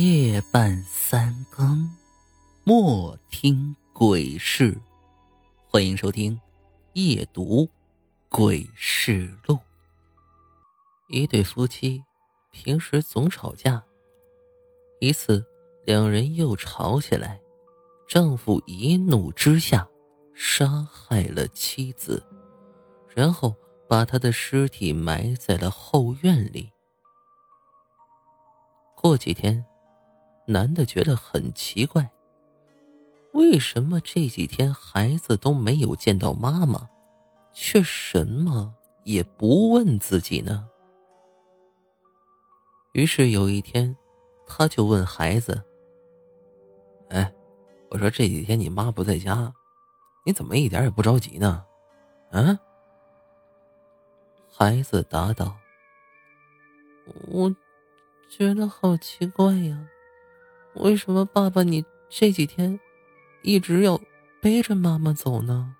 夜半三更，莫听鬼事。欢迎收听《夜读鬼事录》。一对夫妻平时总吵架，一次两人又吵起来，丈夫一怒之下杀害了妻子，然后把她的尸体埋在了后院里。过几天。男的觉得很奇怪，为什么这几天孩子都没有见到妈妈，却什么也不问自己呢？于是有一天，他就问孩子：“哎，我说这几天你妈不在家，你怎么一点也不着急呢？”啊？孩子答道：“我觉得好奇怪呀。”为什么爸爸你这几天一直要背着妈妈走呢？